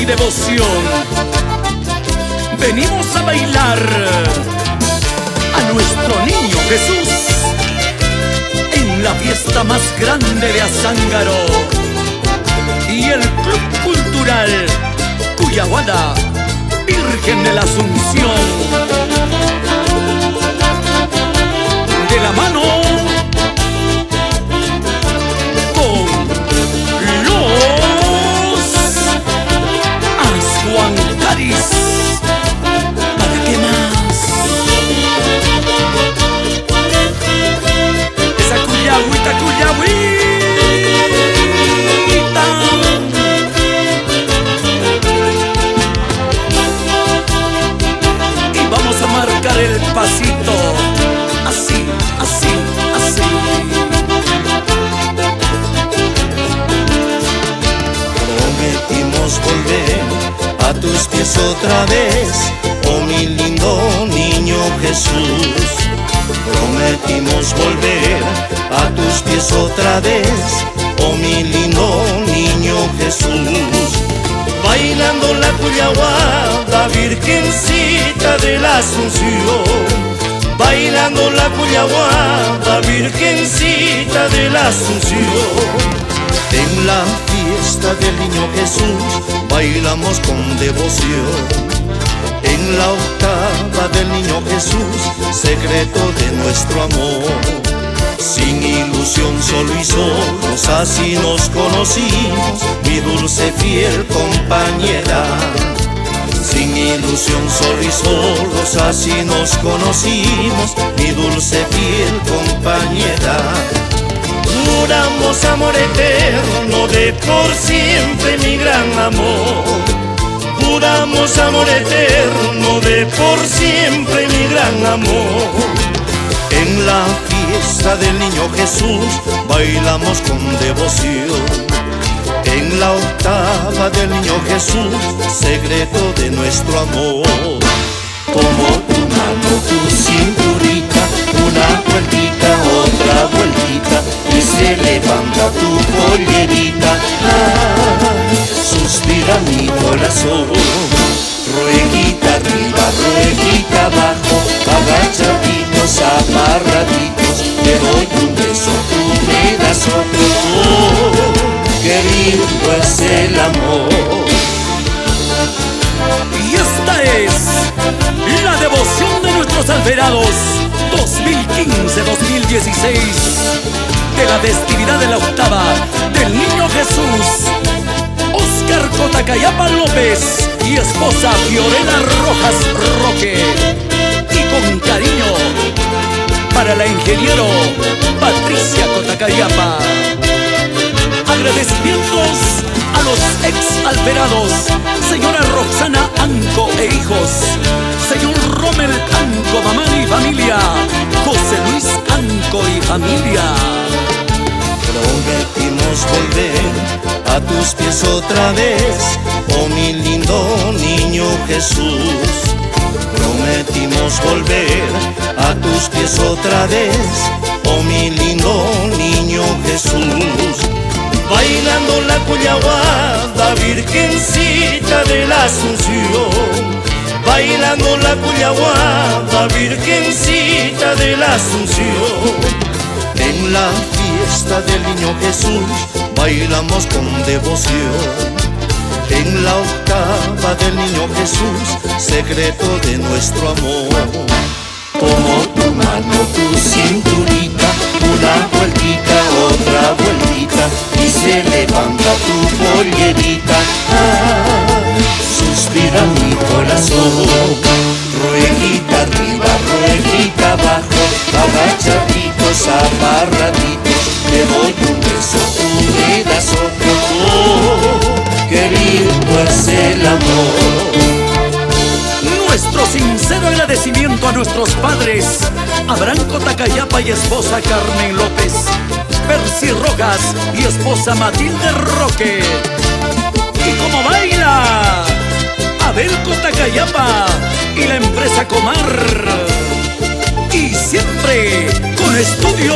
y devoción. Venimos a bailar a nuestro niño Jesús en la fiesta más grande de Azángaro y el Club Cultural Cuyaguada, Virgen de la. Otra vez, oh mi lindo niño Jesús. Prometimos volver a tus pies otra vez, oh mi lindo niño Jesús. Bailando la cuyaguada, virgencita de la Asunción. Bailando la cuyaguada, virgencita de la Asunción. En la del niño Jesús bailamos con devoción. En la octava del niño Jesús, secreto de nuestro amor. Sin ilusión, solo y solos, así nos conocimos, mi dulce fiel compañera. Sin ilusión, solo y solos, así nos conocimos, mi dulce fiel compañera. Juramos amor eterno de por siempre mi gran amor. Juramos amor eterno de por siempre mi gran amor. En la fiesta del niño Jesús bailamos con devoción. En la octava del niño Jesús, secreto de nuestro amor. Como tu mano, tu cinturita, una vueltita, otra vueltita y se levanta tu pollerita. suspira mi corazón. Rueguita arriba, rueguita abajo, agachaditos, aparraditos, te doy un beso, tú me das otro. qué lindo es el amor. Y esta es la devoción de nuestros alberados 2015-2016 de la festividad de la octava del Niño Jesús, Oscar Cotacayapa López y esposa Fiorella Rojas Roque. A los ex alterados, señora Roxana Anco e hijos, señor Rommel Anco, mamá y familia, José Luis Anco y familia prometimos volver a tus pies otra vez, oh mi lindo niño Jesús. Prometimos volver a tus pies otra vez, oh mi lindo niño Jesús. Bailando la cuyaguada, virgencita de la Asunción. Bailando la cuyaguada, virgencita de la Asunción. En la fiesta del niño Jesús bailamos con devoción. En la octava del niño Jesús, secreto de nuestro amor. Como tu mano, tu cinturita, una vueltita, otra vueltita, y se levanta pollerita. Ah, suspira mi corazón, rueguita arriba, rueguita abajo, agachaditos, aparraditos, te doy un beso, un pedazo otro, qué lindo es el amor. Nuestro sincero agradecimiento a nuestros padres, Abraham Cotacayapa y esposa Carmen López, Percy Rojas y esposa Matilde Roque. ¿Y cómo baila? Abel Cotacayapa y la empresa Comar. Y siempre con estudio